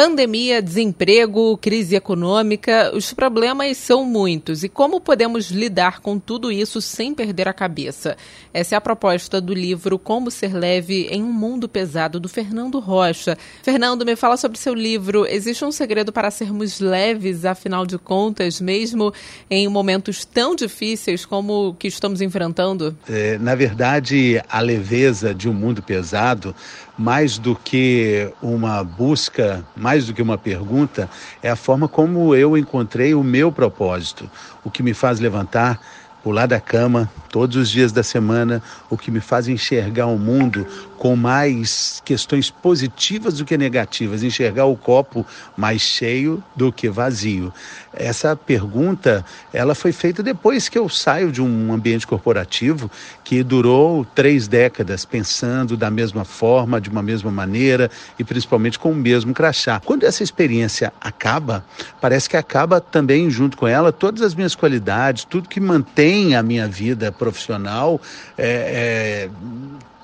Pandemia, desemprego, crise econômica, os problemas são muitos. E como podemos lidar com tudo isso sem perder a cabeça? Essa é a proposta do livro Como Ser Leve em um Mundo Pesado, do Fernando Rocha. Fernando, me fala sobre seu livro. Existe um segredo para sermos leves, afinal de contas, mesmo em momentos tão difíceis como o que estamos enfrentando? É, na verdade, a leveza de um mundo pesado mais do que uma busca, mais do que uma pergunta, é a forma como eu encontrei o meu propósito, o que me faz levantar, pular da cama todos os dias da semana, o que me faz enxergar o mundo com mais questões positivas do que negativas, enxergar o copo mais cheio do que vazio. Essa pergunta, ela foi feita depois que eu saio de um ambiente corporativo que durou três décadas pensando da mesma forma, de uma mesma maneira e principalmente com o mesmo crachá. Quando essa experiência acaba, parece que acaba também junto com ela todas as minhas qualidades, tudo que mantém a minha vida profissional é, é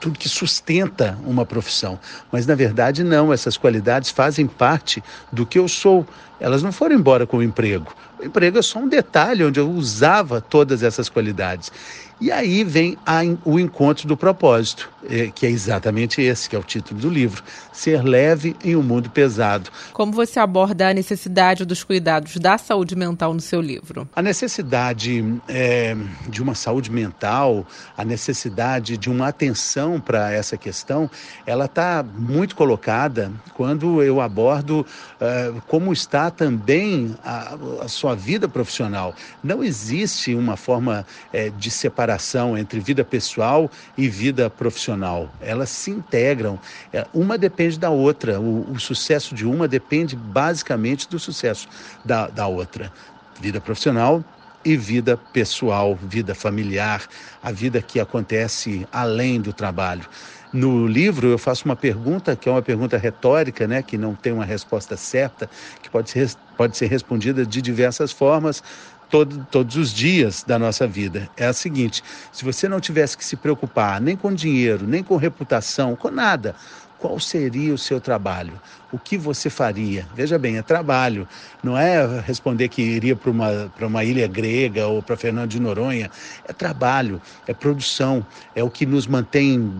tudo que sustenta uma profissão. Mas na verdade não, essas qualidades fazem parte do que eu sou. Elas não foram embora com o emprego. O emprego é só um detalhe onde eu usava todas essas qualidades. E aí vem a, o encontro do propósito, é, que é exatamente esse, que é o título do livro: Ser leve em um mundo pesado. Como você aborda a necessidade dos cuidados da saúde mental no seu livro? A necessidade é, de uma saúde mental, a necessidade de uma atenção para essa questão, ela está muito colocada quando eu abordo é, como está também a, a, sua vida profissional. Não existe uma forma é, de separação separação entre vida pessoal e vida profissional. Elas se integram. É, uma depende da outra. O, o sucesso de uma depende basicamente do sucesso da, da outra. Vida profissional e vida pessoal, vida familiar, a vida que acontece além do trabalho. No livro eu faço uma pergunta que é uma pergunta retórica, né, que não tem uma resposta certa, que pode ser, pode ser respondida de diversas formas, todo, todos os dias da nossa vida. É a seguinte: se você não tivesse que se preocupar nem com dinheiro, nem com reputação, com nada, qual seria o seu trabalho? O que você faria? Veja bem, é trabalho, não é responder que iria para uma, uma ilha grega ou para Fernando de Noronha. É trabalho, é produção, é o que nos mantém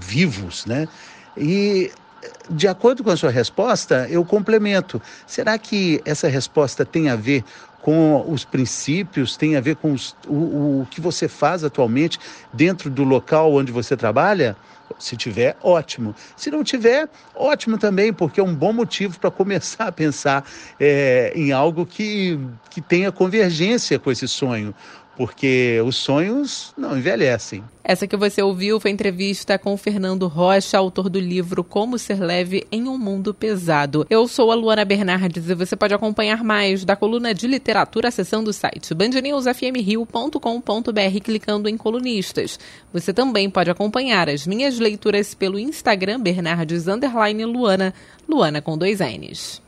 vivos, né? E de acordo com a sua resposta, eu complemento. Será que essa resposta tem a ver com os princípios, tem a ver com os, o, o que você faz atualmente dentro do local onde você trabalha? Se tiver, ótimo. Se não tiver, ótimo também, porque é um bom motivo para começar a pensar é, em algo que, que tenha convergência com esse sonho porque os sonhos não envelhecem. Essa que você ouviu foi entrevista com Fernando Rocha, autor do livro Como Ser Leve em um Mundo Pesado. Eu sou a Luana Bernardes e você pode acompanhar mais da coluna de literatura acessando o site bandnewsfmrio.com.br clicando em colunistas. Você também pode acompanhar as minhas leituras pelo Instagram Bernardes Luana, Luana com dois N's.